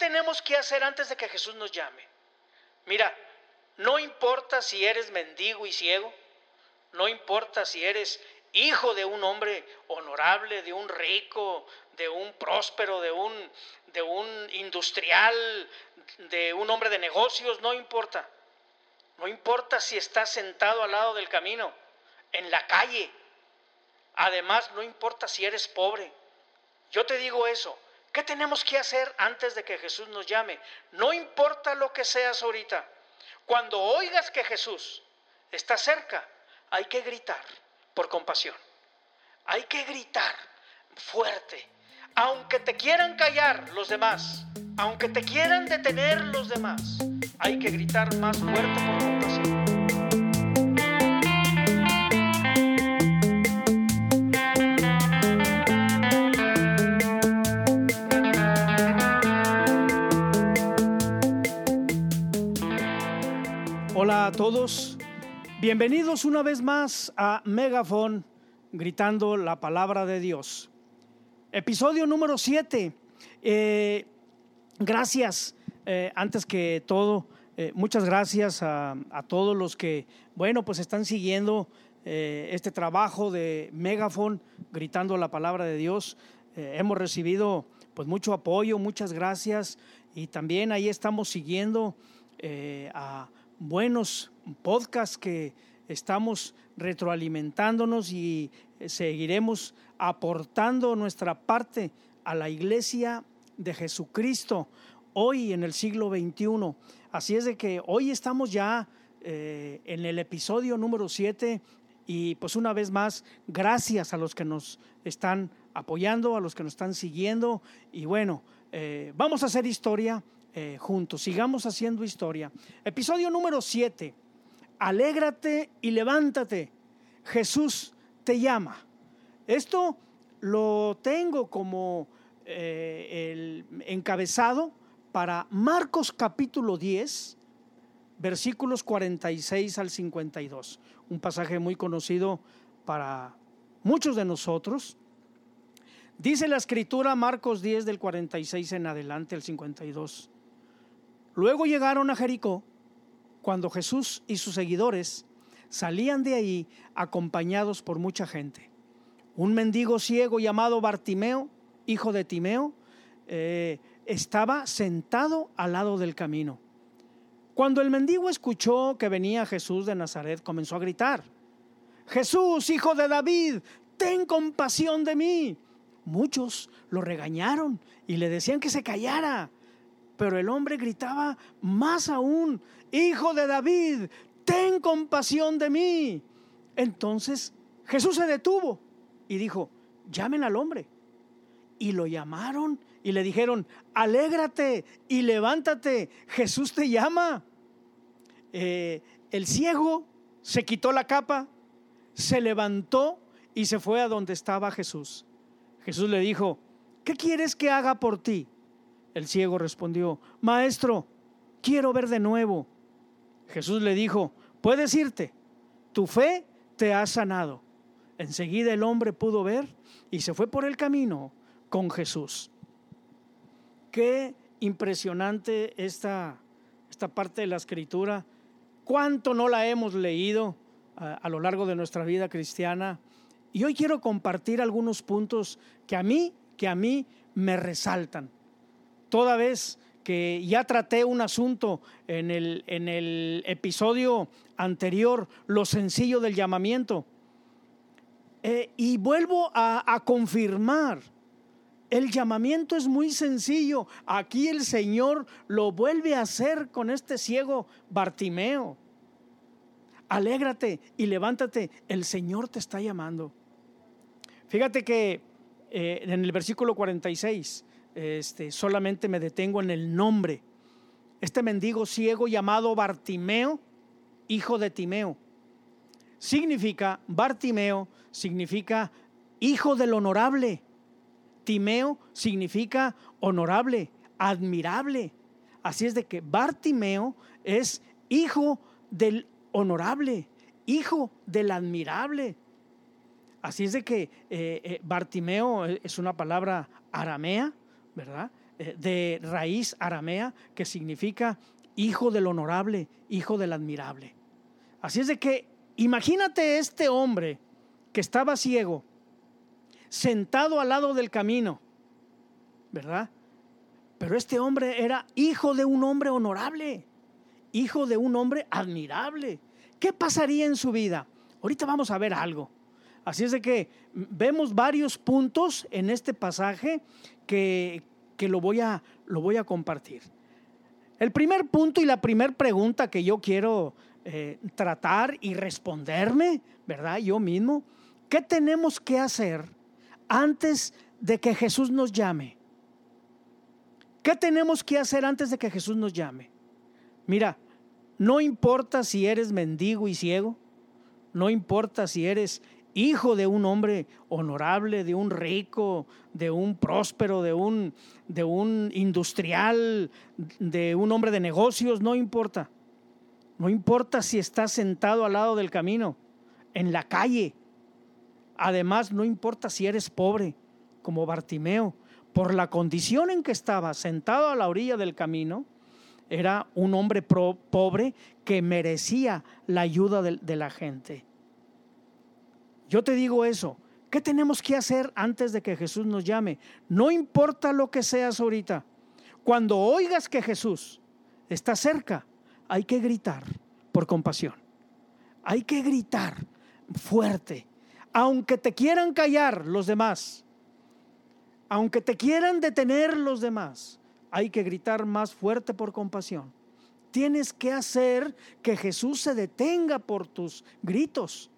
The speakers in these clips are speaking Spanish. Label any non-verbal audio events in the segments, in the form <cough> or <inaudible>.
tenemos que hacer antes de que Jesús nos llame? Mira, no importa si eres mendigo y ciego, no importa si eres hijo de un hombre honorable, de un rico, de un próspero, de un, industrial, de un hombre de negocios, no importa. No importa si estás sentado al lado del camino, en la calle. Además, no importa si eres pobre. Yo te digo eso. ¿Qué tenemos que hacer antes de que Jesús nos llame? No importa lo que seas ahorita. Cuando oigas que Jesús está cerca, hay que gritar por compasión. Hay que gritar fuerte. Aunque te quieran callar los demás, aunque te quieran detener los demás, hay que gritar más fuerte por compasión. Todos, bienvenidos una vez más a Megafon, gritando la palabra de Dios. Episodio número 7. Eh, gracias, eh, antes que todo, eh, muchas gracias a, todos los que, bueno, pues están siguiendo este trabajo de Megafon, gritando la palabra de Dios. hemos recibido pues mucho apoyo, muchas gracias y también ahí estamos siguiendo a buenos podcasts que estamos retroalimentándonos y seguiremos aportando nuestra parte a la iglesia de Jesucristo hoy en el siglo XXI. Así es de que hoy estamos ya eh, en el episodio número 7 y pues una vez más, gracias a los que nos están apoyando, a los que nos están siguiendo y bueno, eh, vamos a hacer historia eh, juntos, sigamos haciendo historia. Episodio número 7, alégrate y levántate, Jesús te llama. Esto lo tengo como eh, el encabezado para Marcos capítulo 10, versículos 46 al 52, un pasaje muy conocido para muchos de nosotros. Dice la escritura Marcos 10 del 46 en adelante al 52. Luego llegaron a Jericó cuando Jesús y sus seguidores salían de ahí acompañados por mucha gente. Un mendigo ciego llamado Bartimeo, hijo de Timeo, eh, estaba sentado al lado del camino. Cuando el mendigo escuchó que venía Jesús de Nazaret, comenzó a gritar, Jesús, hijo de David, ten compasión de mí. Muchos lo regañaron y le decían que se callara. Pero el hombre gritaba más aún, Hijo de David, ten compasión de mí. Entonces Jesús se detuvo y dijo, llamen al hombre. Y lo llamaron y le dijeron, alégrate y levántate, Jesús te llama. Eh, el ciego se quitó la capa, se levantó y se fue a donde estaba Jesús. Jesús le dijo, ¿qué quieres que haga por ti? El ciego respondió, Maestro, quiero ver de nuevo. Jesús le dijo, puedes irte, tu fe te ha sanado. Enseguida el hombre pudo ver y se fue por el camino con Jesús. Qué impresionante esta, esta parte de la escritura. Cuánto no la hemos leído a, a lo largo de nuestra vida cristiana. Y hoy quiero compartir algunos puntos que a mí, que a mí me resaltan toda vez que ya traté un asunto en el, en el episodio anterior, lo sencillo del llamamiento. Eh, y vuelvo a, confirmar, el llamamiento es muy sencillo. Aquí el Señor lo vuelve a hacer con este ciego Bartimeo. Alégrate y levántate, el Señor te está llamando. Fíjate que eh, en el versículo 46, este, solamente me detengo en el nombre. Este mendigo ciego llamado Bartimeo, hijo de Timeo. Significa, Bartimeo significa hijo del honorable. Timeo significa honorable, admirable. Así es de que Bartimeo es hijo del honorable, hijo del admirable. Así es de que eh, eh, Bartimeo es una palabra aramea ¿verdad? eh, de raíz aramea que significa hijo del honorable, hijo del admirable. Así es de que imagínate este hombre que estaba ciego, sentado al lado del camino, ¿verdad? Pero este hombre era hijo de un hombre honorable, hijo de un hombre admirable. ¿Qué pasaría en su vida? Ahorita vamos a ver algo. Así es de que vemos varios puntos en este pasaje que, lo, voy a, lo voy a compartir. El primer punto y la primera pregunta que yo quiero eh, tratar y responderme, ¿verdad? Yo mismo, ¿qué tenemos que hacer antes de que Jesús nos llame? ¿Qué tenemos que hacer antes de que Jesús nos llame? Mira, no importa si eres mendigo y ciego, no importa si eres hijo de un hombre honorable, de un rico, de un próspero, de un, de un industrial, de un hombre de negocios, no importa. No importa si estás sentado al lado del camino, en la calle. Además, no importa si eres pobre, como Bartimeo, por la condición en que estaba sentado a la orilla del camino, era un hombre pobre que merecía la ayuda de la gente. Yo te digo eso. ¿Qué tenemos que hacer antes de que Jesús nos llame? No importa lo que seas ahorita. Cuando oigas que Jesús está cerca, hay que gritar por compasión. Hay que gritar fuerte. Aunque te quieran callar los demás, aunque te quieran detener los demás, hay que gritar más fuerte por compasión. Tienes que hacer que Jesús se detenga por tus gritos.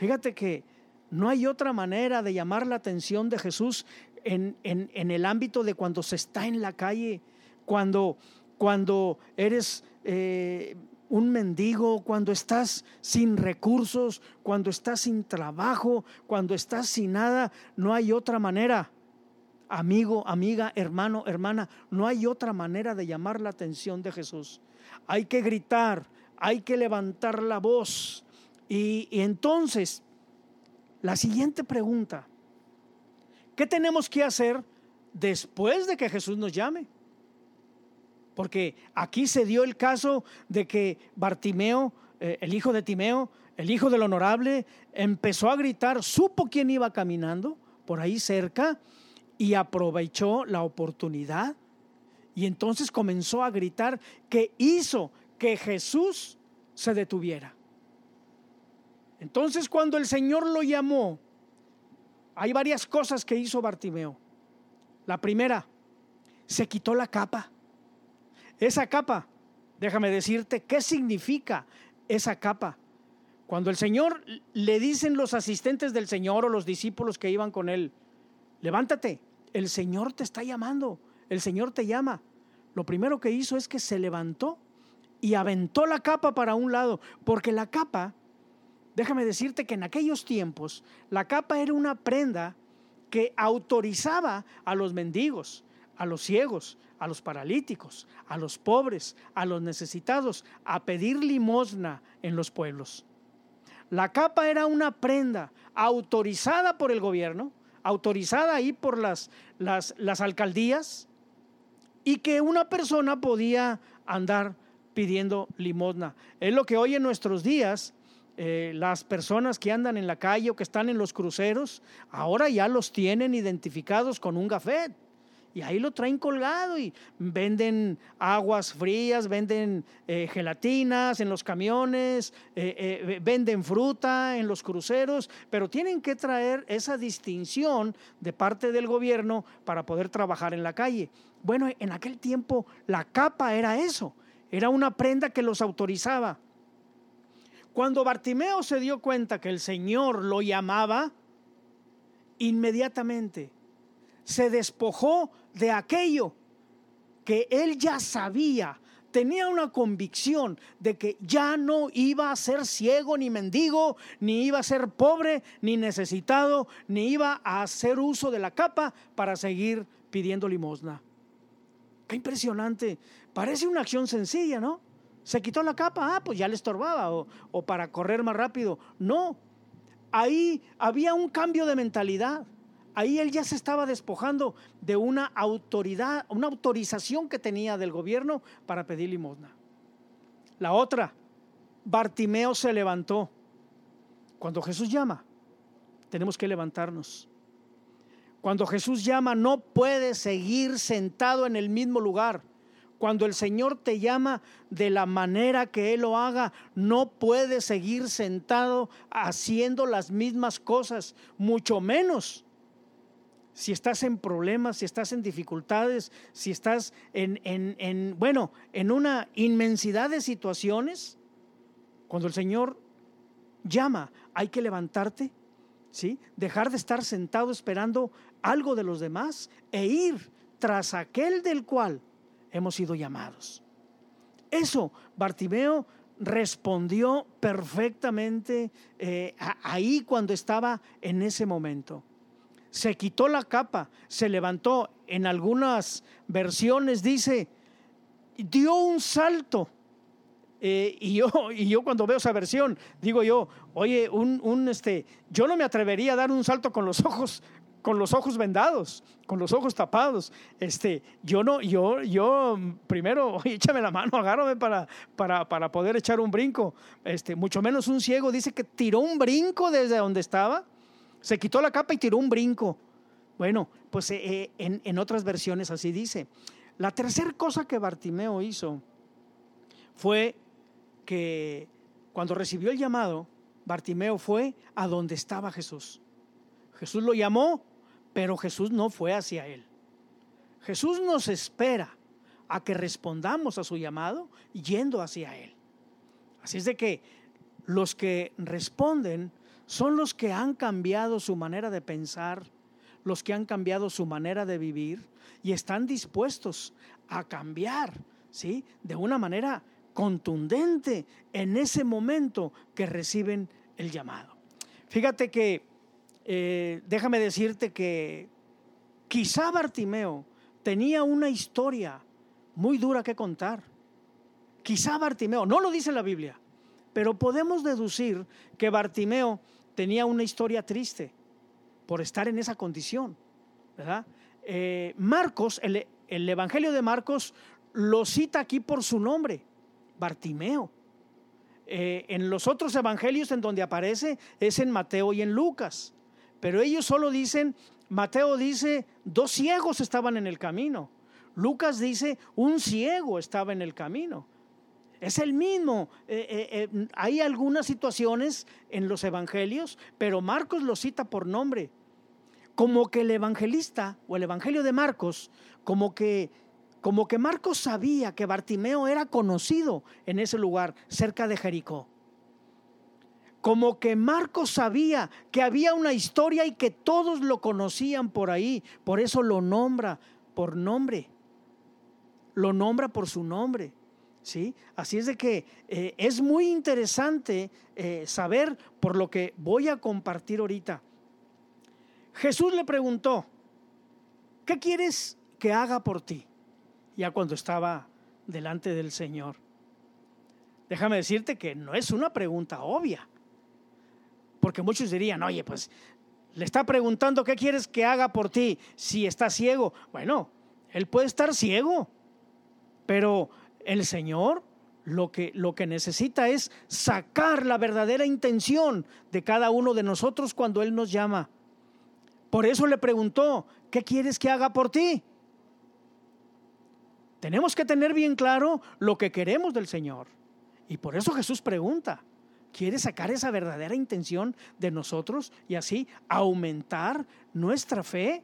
Fíjate que no hay otra manera de llamar la atención de Jesús en, el ámbito de cuando se está en la calle, cuando, cuando eres eh, un mendigo, cuando estás sin recursos, cuando estás sin trabajo, cuando estás sin nada, no hay otra manera. Amigo, amiga, hermano, hermana, no hay otra manera de llamar la atención de Jesús. Hay que gritar, hay que levantar la voz, y, entonces, la siguiente pregunta, ¿qué tenemos que hacer después de que Jesús nos llame? Porque aquí se dio el caso de que Bartimeo, eh, el hijo de Timeo, el hijo del honorable, empezó a gritar, supo quién iba caminando por ahí cerca y aprovechó la oportunidad. Y entonces comenzó a gritar que hizo que Jesús se detuviera. Entonces cuando el Señor lo llamó, hay varias cosas que hizo Bartimeo. La primera, se quitó la capa. Esa capa, déjame decirte, ¿qué significa esa capa? Cuando el Señor le dicen los asistentes del Señor o los discípulos que iban con él, levántate, el Señor te está llamando, el Señor te llama. Lo primero que hizo es que se levantó y aventó la capa para un lado, porque la capa Déjame decirte que en aquellos tiempos la capa era una prenda que autorizaba a los mendigos, a los ciegos, a los paralíticos, a los pobres, a los necesitados, a pedir limosna en los pueblos. La capa era una prenda autorizada por el gobierno, autorizada ahí por las, las, las alcaldías, y que una persona podía andar pidiendo limosna. Es lo que hoy en nuestros días eh, las personas que andan en la calle o que están en los cruceros, ahora ya los tienen identificados con un gafet. Y ahí lo traen colgado y venden aguas frías, venden eh, gelatinas en los camiones, eh, venden fruta en los cruceros, pero tienen que traer esa distinción de parte del gobierno para poder trabajar en la calle. Bueno, en aquel tiempo la capa era eso, era una prenda que los autorizaba. Cuando Bartimeo se dio cuenta que el Señor lo llamaba, inmediatamente se despojó de aquello que él ya sabía, tenía una convicción de que ya no iba a ser ciego ni mendigo, ni iba a ser pobre ni necesitado, ni iba a hacer uso de la capa para seguir pidiendo limosna. Qué impresionante. Parece una acción sencilla, ¿no? Se quitó la capa, ah, pues ya le estorbaba, o, para correr más rápido. No, ahí había un cambio de mentalidad, ahí él ya se estaba despojando de una autoridad, una autorización que tenía del gobierno para pedir limosna. La otra, Bartimeo se levantó. Cuando Jesús llama, tenemos que levantarnos. Cuando Jesús llama, no puedes seguir sentado en el mismo lugar. Cuando el Señor te llama de la manera que Él lo haga, no puedes seguir sentado haciendo las mismas cosas, mucho menos si estás en problemas, si estás en dificultades, si estás en, en, bueno, en una inmensidad de situaciones, cuando el Señor llama, hay que levantarte, ¿sí? Dejar de estar sentado esperando algo de los demás e ir tras aquel del cual hemos sido llamados. Eso, Bartimeo respondió perfectamente eh, ahí cuando estaba en ese momento se quitó la capa, se levantó. En algunas versiones dice, dio un salto. Eh, y, yo, y yo cuando veo esa versión, digo yo, oye, un, un, este, yo no me atrevería a dar un salto con los ojos, con los ojos vendados, con los ojos tapados. Este, yo no, yo, yo primero, <laughs> échame la mano, agárrame para, para, para poder echar un brinco. Este, mucho menos un ciego dice que tiró un brinco desde donde estaba se quitó la capa y tiró un brinco. Bueno, pues eh, eh, en, en, otras versiones así dice. La tercera cosa que Bartimeo hizo fue que cuando recibió el llamado, Bartimeo fue a donde estaba Jesús. Jesús lo llamó, pero Jesús no fue hacia él. Jesús nos espera a que respondamos a su llamado yendo hacia él. Así es de que los que responden son los que han cambiado su manera de pensar, los que han cambiado su manera de vivir y están dispuestos a cambiar, ¿sí? De una manera contundente en ese momento que reciben el llamado. Fíjate que, eh, déjame decirte que quizá Bartimeo tenía una historia muy dura que contar. Quizá Bartimeo, no lo dice la Biblia, pero podemos deducir que Bartimeo tenía una historia triste por estar en esa condición. ¿verdad? Eh, Marcos, el, Evangelio de Marcos lo cita aquí por su nombre, Bartimeo. Eh, en los otros evangelios en donde aparece es en Mateo y en Lucas, pero ellos solo dicen, Mateo dice, dos ciegos estaban en el camino, Lucas dice, un ciego estaba en el camino. Es el mismo. Eh, eh, eh, hay algunas situaciones en los evangelios, pero Marcos lo cita por nombre. Como que el evangelista o el evangelio de Marcos, como que, como que Marcos sabía que Bartimeo era conocido en ese lugar, cerca de Jericó. Como que Marcos sabía que había una historia y que todos lo conocían por ahí, por eso lo nombra por nombre. Lo nombra por su nombre. ¿sí? Así es de que eh, es muy interesante eh, saber por lo que voy a compartir ahorita. Jesús le preguntó, ¿qué quieres que haga por ti? Ya cuando estaba delante del Señor. Déjame decirte que no es una pregunta obvia, porque muchos dirían, oye, pues le está preguntando qué quieres que haga por ti si está ciego. Bueno, él puede estar ciego, pero el Señor lo que, lo que necesita es sacar la verdadera intención de cada uno de nosotros cuando Él nos llama. Por eso le preguntó, ¿qué quieres que haga por ti? Tenemos que tener bien claro lo que queremos del Señor. Y por eso Jesús pregunta, ¿quiere sacar esa verdadera intención de nosotros y así aumentar nuestra fe?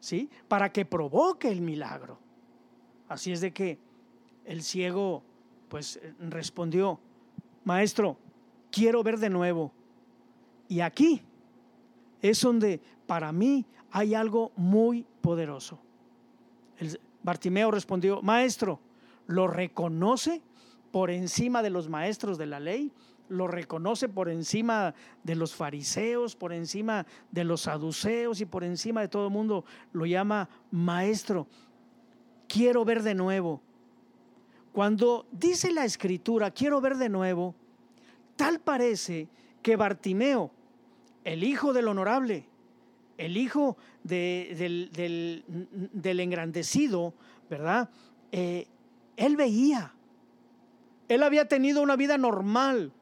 ¿Sí? Para que provoque el milagro. Así es de que el ciego pues respondió, maestro, quiero ver de nuevo. Y aquí es donde para mí hay algo muy poderoso. El Bartimeo respondió, maestro, ¿lo reconoce por encima de los maestros de la ley? ¿Lo reconoce por encima de los fariseos, por encima de los saduceos y por encima de todo el mundo? Lo llama maestro. Quiero ver de nuevo. Cuando dice la escritura, quiero ver de nuevo, tal parece que Bartimeo, el hijo del honorable, el hijo del, engrandecido, ¿verdad? Eh, él veía. Él había tenido una vida normal.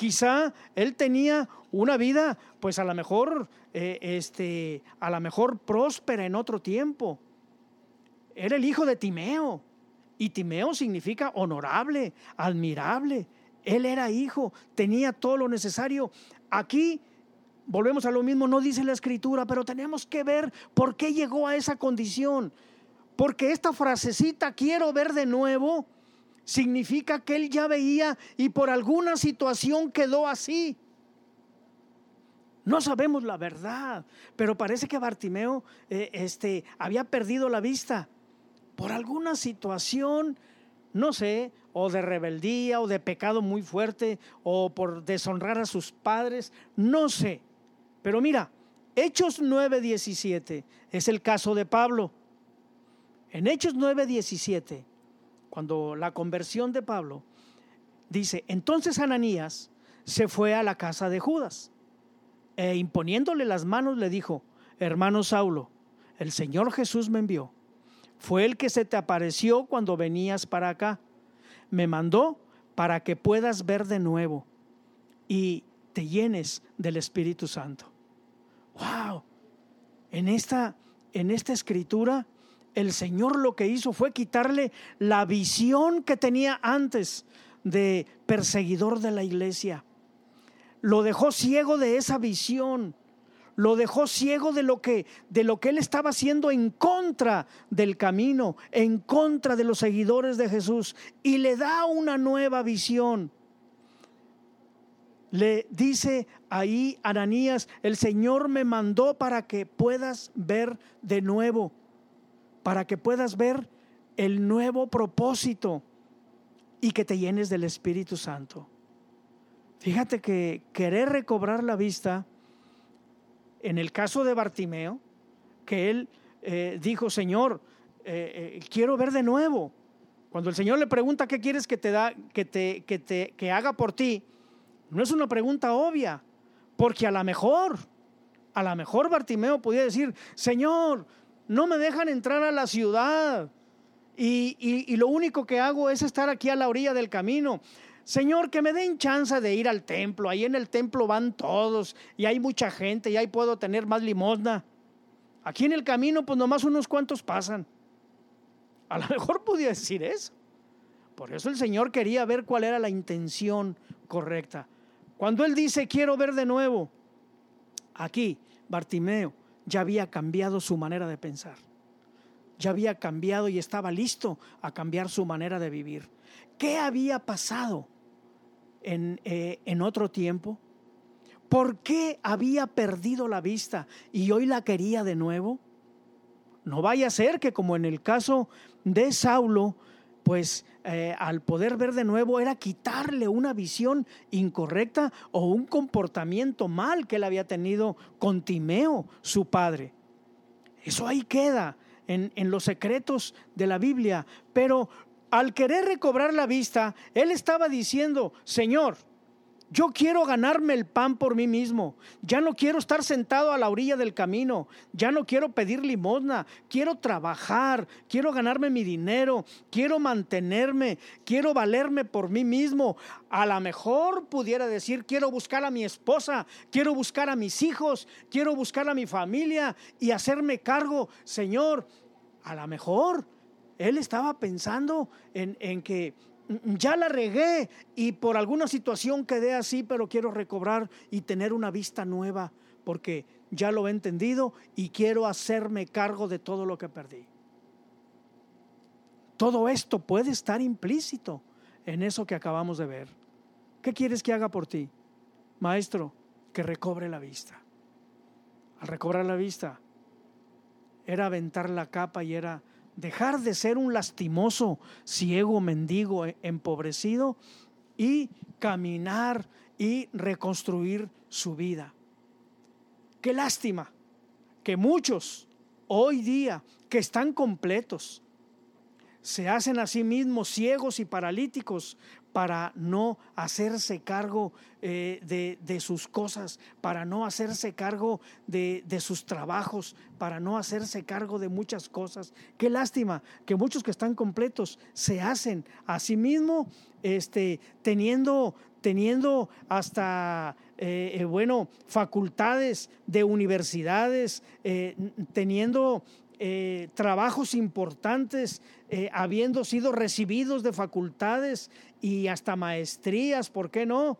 Quizá él tenía una vida, pues a lo mejor, eh, este, a lo mejor próspera en otro tiempo. Era el hijo de Timeo. Y Timeo significa honorable, admirable. Él era hijo, tenía todo lo necesario. Aquí volvemos a lo mismo, no dice la escritura, pero tenemos que ver por qué llegó a esa condición. Porque esta frasecita, quiero ver de nuevo, significa que él ya veía y por alguna situación quedó así. No sabemos la verdad, pero parece que Bartimeo eh, este, había perdido la vista por alguna situación, no sé, o de rebeldía o de pecado muy fuerte o por deshonrar a sus padres, no sé. Pero mira, Hechos 9:17 es el caso de Pablo. En Hechos 9:17, cuando la conversión de Pablo, dice, entonces Ananías se fue a la casa de Judas e imponiéndole las manos le dijo, hermano Saulo, el Señor Jesús me envió. Fue el que se te apareció cuando venías para acá. Me mandó para que puedas ver de nuevo y te llenes del Espíritu Santo. ¡Wow! En esta, en esta escritura, el Señor lo que hizo fue quitarle la visión que tenía antes de perseguidor de la iglesia. Lo dejó ciego de esa visión, lo dejó ciego de lo que de lo que él estaba haciendo en contra del camino, en contra de los seguidores de Jesús. Y le da una nueva visión. Le dice ahí Ananías, el Señor me mandó para que puedas ver de nuevo, para que puedas ver el nuevo propósito y que te llenes del Espíritu Santo. Fíjate que querer recobrar la vista, en el caso de Bartimeo, que él eh, dijo, Señor, eh, eh, quiero ver de nuevo. Cuando el Señor le pregunta qué quieres que te da, que te, que te que haga por ti, no es una pregunta obvia, porque a lo mejor, a lo mejor Bartimeo podía decir, Señor, no me dejan entrar a la ciudad. Y, y, lo único que hago es estar aquí a la orilla del camino. Señor, que me den chance de ir al templo. Ahí en el templo van todos y hay mucha gente y ahí puedo tener más limosna. Aquí en el camino, pues nomás unos cuantos pasan. A lo mejor podía decir eso. Por eso el Señor quería ver cuál era la intención correcta. Cuando Él dice, quiero ver de nuevo, aquí Bartimeo ya había cambiado su manera de pensar. Ya había cambiado y estaba listo a cambiar su manera de vivir. ¿Qué había pasado en, eh, en otro tiempo? ¿Por qué había perdido la vista y hoy la quería de nuevo? No vaya a ser que como en el caso de Saulo, pues eh, al poder ver de nuevo era quitarle una visión incorrecta o un comportamiento mal que él había tenido con Timeo, su padre. Eso ahí queda en, en los secretos de la Biblia, pero al querer recobrar la vista, él estaba diciendo, Señor, yo quiero ganarme el pan por mí mismo. Ya no quiero estar sentado a la orilla del camino. Ya no quiero pedir limosna. Quiero trabajar. Quiero ganarme mi dinero. Quiero mantenerme. Quiero valerme por mí mismo. A lo mejor pudiera decir, quiero buscar a mi esposa. Quiero buscar a mis hijos. Quiero buscar a mi familia y hacerme cargo. Señor, a lo mejor él estaba pensando en, que ya la regué y por alguna situación quedé así, pero quiero recobrar y tener una vista nueva porque ya lo he entendido y quiero hacerme cargo de todo lo que perdí. Todo esto puede estar implícito en eso que acabamos de ver. ¿Qué quieres que haga por ti? Maestro, que recobre la vista. Al recobrar la vista, era aventar la capa y era dejar de ser un lastimoso, ciego, mendigo, e, empobrecido y caminar y reconstruir su vida. Qué lástima que muchos hoy día que están completos se hacen a sí mismos ciegos y paralíticos para no hacerse cargo eh, de, sus cosas, para no hacerse cargo de, sus trabajos, para no hacerse cargo de muchas cosas. Qué lástima que muchos que están completos se hacen a sí mismo, este, teniendo, teniendo hasta, eh, eh, bueno, facultades de universidades, teniendo eh, trabajos importantes, eh, habiendo sido recibidos de facultades y hasta maestrías, ¿por qué no?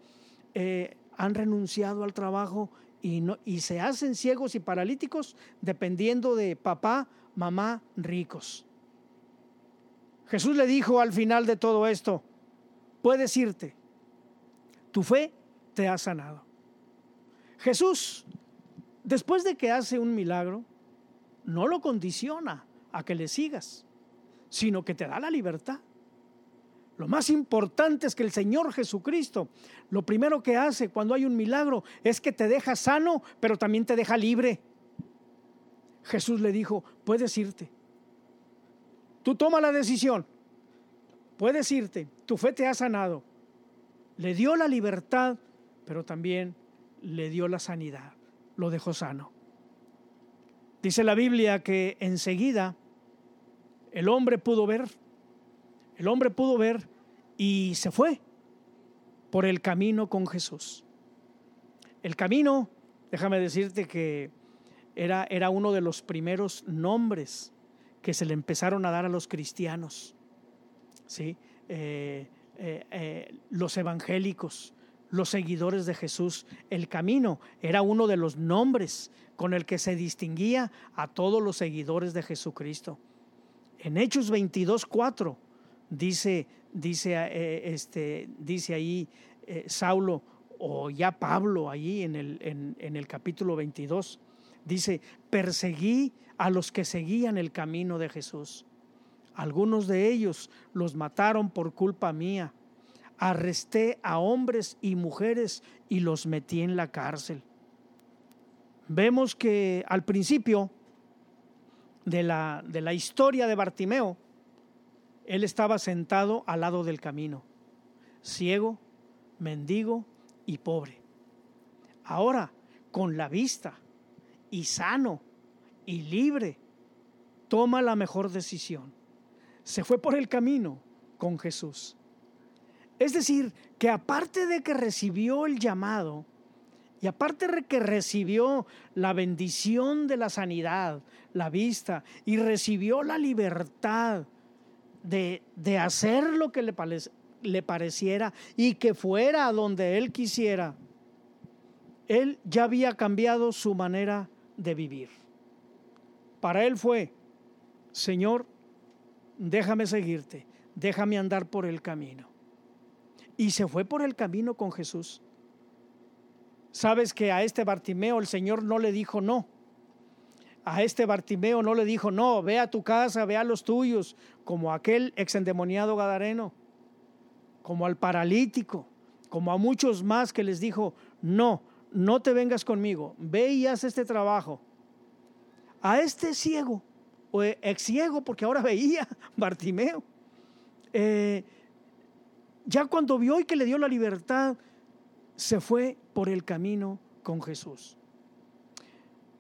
Eh, han renunciado al trabajo y, no, y se hacen ciegos y paralíticos dependiendo de papá, mamá, ricos. Jesús le dijo al final de todo esto, puedes irte, tu fe te ha sanado. Jesús, después de que hace un milagro, no lo condiciona a que le sigas, sino que te da la libertad. Lo más importante es que el Señor Jesucristo, lo primero que hace cuando hay un milagro es que te deja sano, pero también te deja libre. Jesús le dijo, puedes irte. Tú toma la decisión. Puedes irte. Tu fe te ha sanado. Le dio la libertad, pero también le dio la sanidad. Lo dejó sano. Dice la Biblia que enseguida el hombre pudo ver, el hombre pudo ver y se fue por el camino con Jesús. El camino, déjame decirte que era, era uno de los primeros nombres que se le empezaron a dar a los cristianos. ¿sí? Eh, eh, eh, los evangélicos, los seguidores de Jesús. El camino era uno de los nombres con el que se distinguía a todos los seguidores de Jesucristo. En Hechos 22, 4 dice, dice, eh, este, dice ahí eh, Saulo o ya Pablo allí en el, en el capítulo 22, dice, perseguí a los que seguían el camino de Jesús. Algunos de ellos los mataron por culpa mía. Arresté a hombres y mujeres y los metí en la cárcel vemos que al principio de la, de la historia de Bartimeo, él estaba sentado al lado del camino, ciego, mendigo y pobre. Ahora, con la vista y sano y libre, toma la mejor decisión. Se fue por el camino con Jesús. Es decir, que aparte de que recibió el llamado, y aparte de que recibió la bendición de la sanidad, la vista, y recibió la libertad de, hacer lo que le, le pareciera y que fuera a donde él quisiera, él ya había cambiado su manera de vivir. Para él fue, Señor, déjame seguirte, déjame andar por el camino. Y se fue por el camino con Jesús. Sabes que a este Bartimeo el Señor no le dijo no. A este Bartimeo no le dijo no, ve a tu casa, ve a los tuyos, como aquel exendemoniado gadareno, como al paralítico, como a muchos más que les dijo no, no te vengas conmigo, ve y haz este trabajo. A este ciego, o ex ciego, porque ahora veía <laughs> Bartimeo, eh, ya cuando vio y que le dio la libertad, se fue por el camino con Jesús.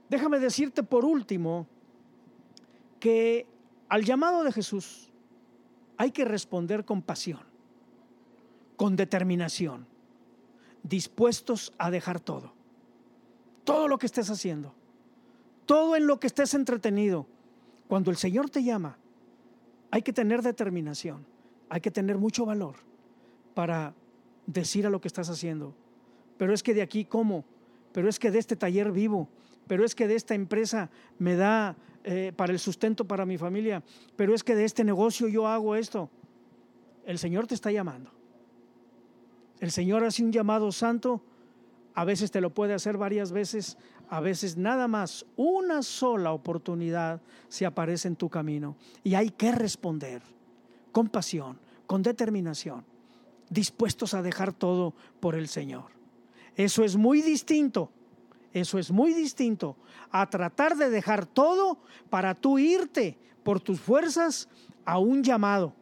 Déjame decirte por último que al llamado de Jesús hay que responder con pasión, con determinación, dispuestos a dejar todo, todo lo que estés haciendo, todo en lo que estés entretenido. Cuando el Señor te llama, hay que tener determinación, hay que tener mucho valor para decir a lo que estás haciendo, pero es que de aquí como, pero es que de este taller vivo, pero es que de esta empresa me da eh, para el sustento para mi familia, pero es que de este negocio yo hago esto. El Señor te está llamando. El Señor hace un llamado santo, a veces te lo puede hacer varias veces, a veces nada más, una sola oportunidad se aparece en tu camino y hay que responder con pasión, con determinación, dispuestos a dejar todo por el Señor. Eso es muy distinto. Eso es muy distinto a tratar de dejar todo para tú irte por tus fuerzas a un llamado,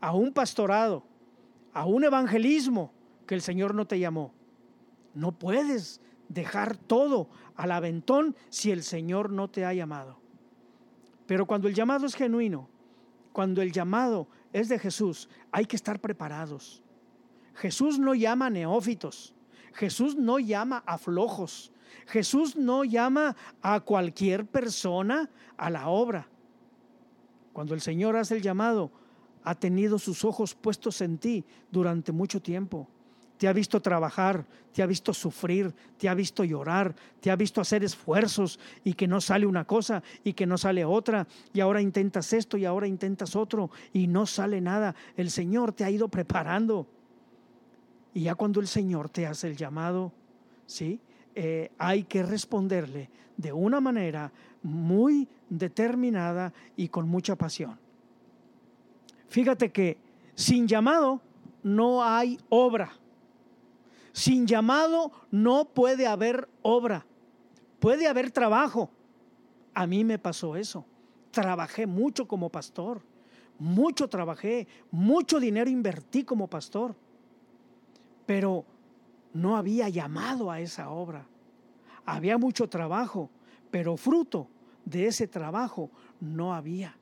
a un pastorado, a un evangelismo que el Señor no te llamó. No puedes dejar todo al aventón si el Señor no te ha llamado. Pero cuando el llamado es genuino, cuando el llamado es de Jesús, hay que estar preparados. Jesús no llama a neófitos, Jesús no llama a flojos, Jesús no llama a cualquier persona a la obra. Cuando el Señor hace el llamado, ha tenido sus ojos puestos en ti durante mucho tiempo. Te ha visto trabajar, te ha visto sufrir, te ha visto llorar, te ha visto hacer esfuerzos y que no sale una cosa y que no sale otra y ahora intentas esto y ahora intentas otro y no sale nada. El Señor te ha ido preparando. Y ya cuando el Señor te hace el llamado, ¿sí? Eh, hay que responderle de una manera muy determinada y con mucha pasión. Fíjate que sin llamado no hay obra. Sin llamado no puede haber obra. Puede haber trabajo. A mí me pasó eso. Trabajé mucho como pastor. Mucho trabajé. Mucho dinero invertí como pastor. Pero no había llamado a esa obra. Había mucho trabajo, pero fruto de ese trabajo no había.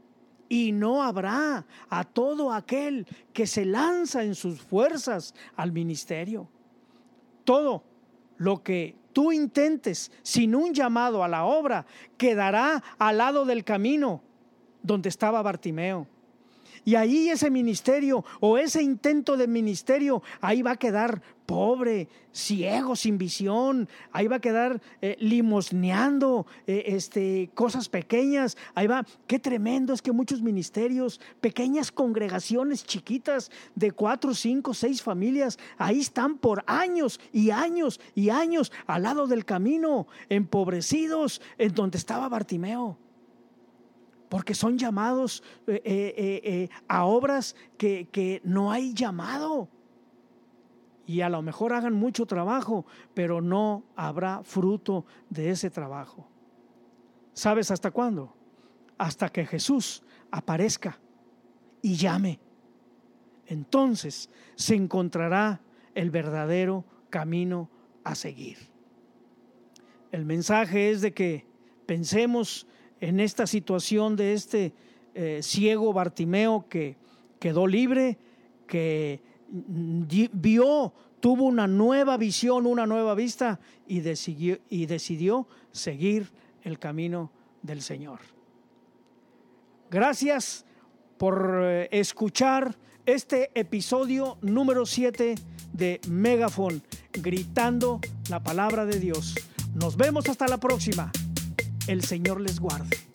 Y no habrá a todo aquel que se lanza en sus fuerzas al ministerio. Todo lo que tú intentes sin un llamado a la obra quedará al lado del camino donde estaba Bartimeo. Y ahí ese ministerio o ese intento de ministerio, ahí va a quedar pobre, ciego, sin visión, ahí va a quedar eh, limosneando eh, este, cosas pequeñas, ahí va, qué tremendo es que muchos ministerios, pequeñas congregaciones chiquitas de cuatro, cinco, seis familias, ahí están por años y años y años al lado del camino, empobrecidos, en donde estaba Bartimeo porque son llamados eh, eh, eh, a obras que, que no hay llamado. Y a lo mejor hagan mucho trabajo, pero no habrá fruto de ese trabajo. ¿Sabes hasta cuándo? Hasta que Jesús aparezca y llame. Entonces se encontrará el verdadero camino a seguir. El mensaje es de que pensemos en esta situación de este eh, ciego Bartimeo que quedó libre, que vio, tuvo una nueva visión, una nueva vista y decidió, y decidió seguir el camino del Señor. Gracias por eh, escuchar este episodio número 7 de Megafon, gritando la palabra de Dios. Nos vemos hasta la próxima el Señor les guarde.